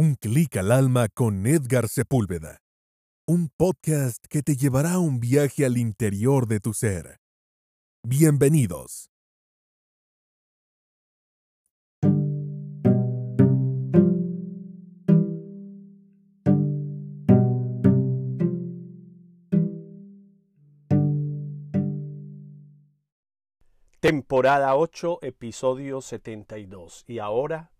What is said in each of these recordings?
Un clic al alma con Edgar Sepúlveda. Un podcast que te llevará a un viaje al interior de tu ser. Bienvenidos. Temporada 8, episodio 72. Y ahora.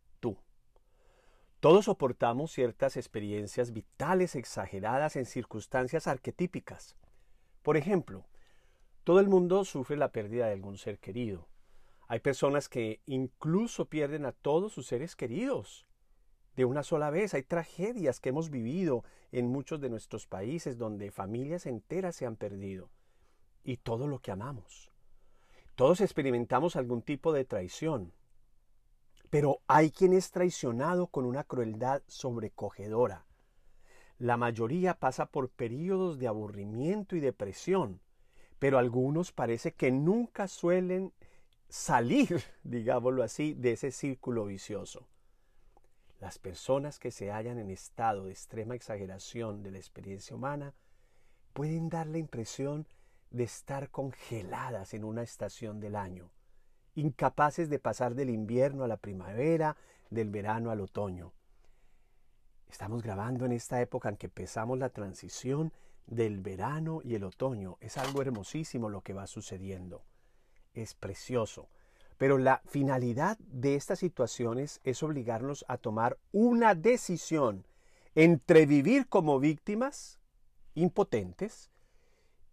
Todos soportamos ciertas experiencias vitales exageradas en circunstancias arquetípicas. Por ejemplo, todo el mundo sufre la pérdida de algún ser querido. Hay personas que incluso pierden a todos sus seres queridos de una sola vez. Hay tragedias que hemos vivido en muchos de nuestros países donde familias enteras se han perdido. Y todo lo que amamos. Todos experimentamos algún tipo de traición, pero hay quien es traicionado con una crueldad sobrecogedora. La mayoría pasa por periodos de aburrimiento y depresión, pero algunos parece que nunca suelen salir, digámoslo así, de ese círculo vicioso. Las personas que se hallan en estado de extrema exageración de la experiencia humana pueden dar la impresión de estar congeladas en una estación del año, incapaces de pasar del invierno a la primavera, del verano al otoño. Estamos grabando en esta época en que empezamos la transición del verano y el otoño. Es algo hermosísimo lo que va sucediendo. Es precioso. Pero la finalidad de estas situaciones es obligarnos a tomar una decisión entre vivir como víctimas impotentes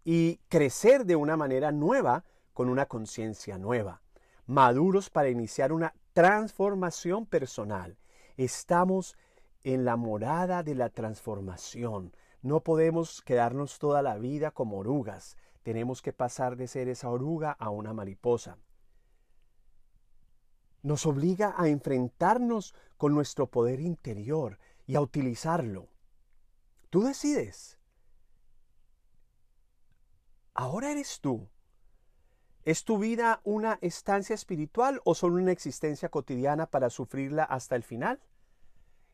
y crecer de una manera nueva con una conciencia nueva, maduros para iniciar una transformación personal. Estamos en la morada de la transformación. No podemos quedarnos toda la vida como orugas. Tenemos que pasar de ser esa oruga a una mariposa. Nos obliga a enfrentarnos con nuestro poder interior y a utilizarlo. Tú decides ahora eres tú. ¿Es tu vida una estancia espiritual o solo una existencia cotidiana para sufrirla hasta el final?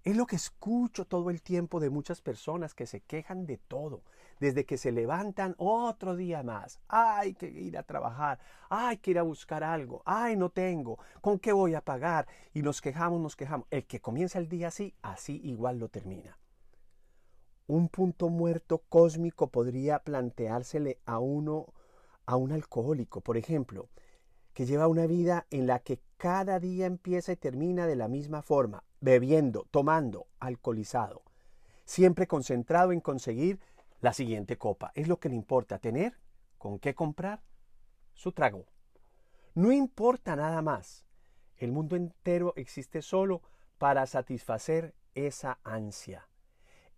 Es lo que escucho todo el tiempo de muchas personas que se quejan de todo, desde que se levantan otro día más. Hay que ir a trabajar, hay que ir a buscar algo, ay, no tengo, ¿con qué voy a pagar? Y nos quejamos, nos quejamos. El que comienza el día así, así igual lo termina un punto muerto cósmico podría planteársele a uno, a un alcohólico, por ejemplo, que lleva una vida en la que cada día empieza y termina de la misma forma, bebiendo, tomando, alcoholizado, siempre concentrado en conseguir la siguiente copa. Es lo que le importa, tener con qué comprar su trago. No importa nada más. El mundo entero existe solo para satisfacer esa ansia.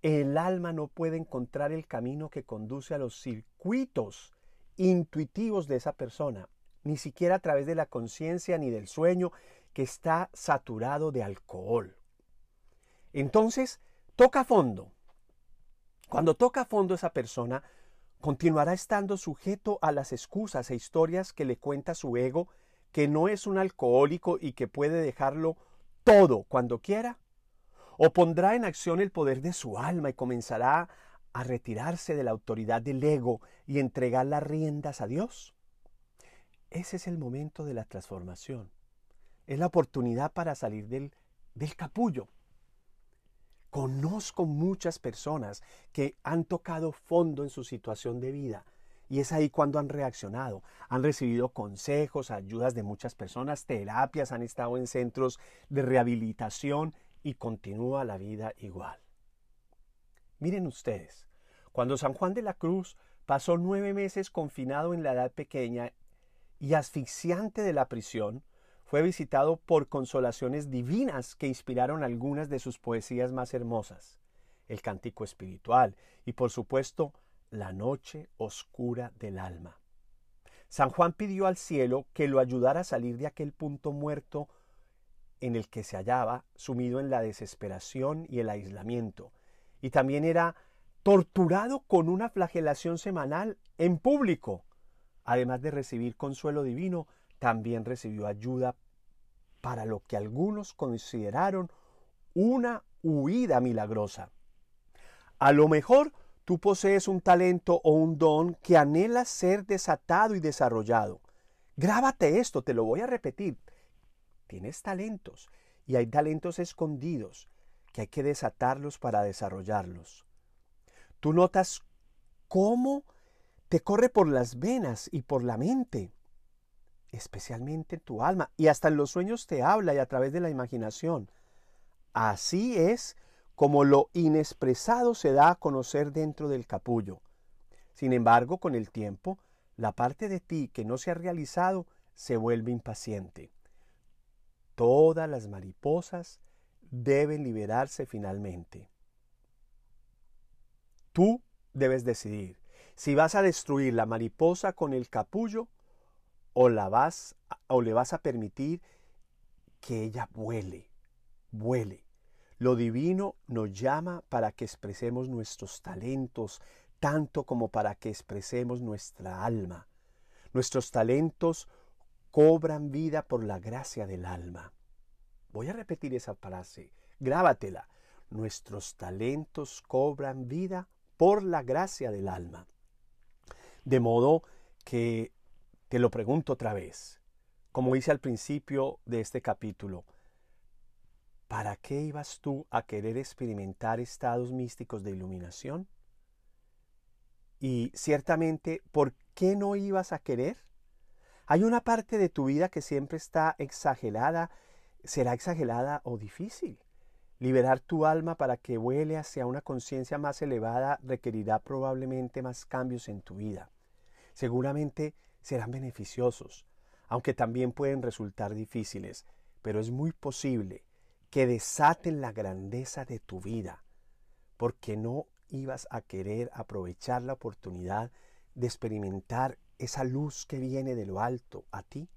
El alma no puede encontrar el camino que conduce a los circuitos intuitivos de esa persona, ni siquiera a través de la conciencia ni del sueño que está saturado de alcohol. Entonces, toca fondo. Cuando toca fondo esa persona, continuará estando sujeto a las excusas e historias que le cuenta su ego, que no es un alcohólico y que puede dejarlo todo cuando quiera o pondrá en acción el poder de su alma y comenzará a retirarse de la autoridad del ego y entregar las riendas a Dios. Ese es el momento de la transformación. Es la oportunidad para salir del, del capullo. Conozco muchas personas que han tocado fondo en su situación de vida y es ahí cuando han reaccionado. Han recibido consejos, ayudas de muchas personas, terapias, han estado en centros de rehabilitación y continúa la vida igual. Miren ustedes, cuando San Juan de la Cruz pasó nueve meses confinado en la edad pequeña y asfixiante de la prisión, fue visitado por consolaciones divinas que inspiraron algunas de sus poesías más hermosas, el cántico espiritual y por supuesto la noche oscura del alma. San Juan pidió al cielo que lo ayudara a salir de aquel punto muerto en el que se hallaba sumido en la desesperación y el aislamiento, y también era torturado con una flagelación semanal en público. Además de recibir consuelo divino, también recibió ayuda para lo que algunos consideraron una huida milagrosa. A lo mejor tú posees un talento o un don que anhela ser desatado y desarrollado. Grábate esto, te lo voy a repetir. Tienes talentos y hay talentos escondidos que hay que desatarlos para desarrollarlos. Tú notas cómo te corre por las venas y por la mente, especialmente en tu alma, y hasta en los sueños te habla y a través de la imaginación. Así es como lo inexpresado se da a conocer dentro del capullo. Sin embargo, con el tiempo, la parte de ti que no se ha realizado se vuelve impaciente. Todas las mariposas deben liberarse finalmente. Tú debes decidir si vas a destruir la mariposa con el capullo o la vas o le vas a permitir que ella vuele, vuele. Lo divino nos llama para que expresemos nuestros talentos, tanto como para que expresemos nuestra alma. Nuestros talentos cobran vida por la gracia del alma. Voy a repetir esa frase, grábatela. Nuestros talentos cobran vida por la gracia del alma. De modo que te lo pregunto otra vez, como hice al principio de este capítulo, ¿para qué ibas tú a querer experimentar estados místicos de iluminación? Y ciertamente, ¿por qué no ibas a querer? Hay una parte de tu vida que siempre está exagerada, será exagerada o difícil. Liberar tu alma para que vuele hacia una conciencia más elevada requerirá probablemente más cambios en tu vida. Seguramente serán beneficiosos, aunque también pueden resultar difíciles, pero es muy posible que desaten la grandeza de tu vida, porque no ibas a querer aprovechar la oportunidad de experimentar esa luz que viene de lo alto a ti.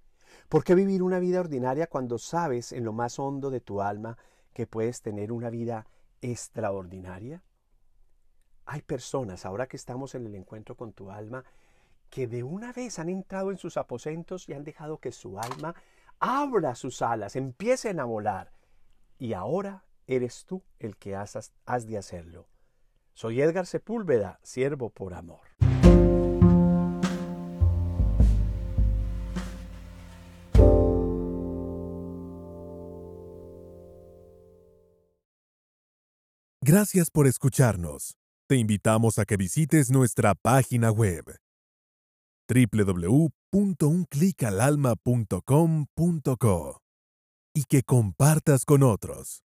¿Por qué vivir una vida ordinaria cuando sabes en lo más hondo de tu alma que puedes tener una vida extraordinaria? Hay personas, ahora que estamos en el encuentro con tu alma, que de una vez han entrado en sus aposentos y han dejado que su alma abra sus alas, empiecen a volar y ahora eres tú el que has, has de hacerlo. Soy Edgar Sepúlveda, siervo por amor. Gracias por escucharnos. Te invitamos a que visites nuestra página web www.unclicalalma.com.co y que compartas con otros.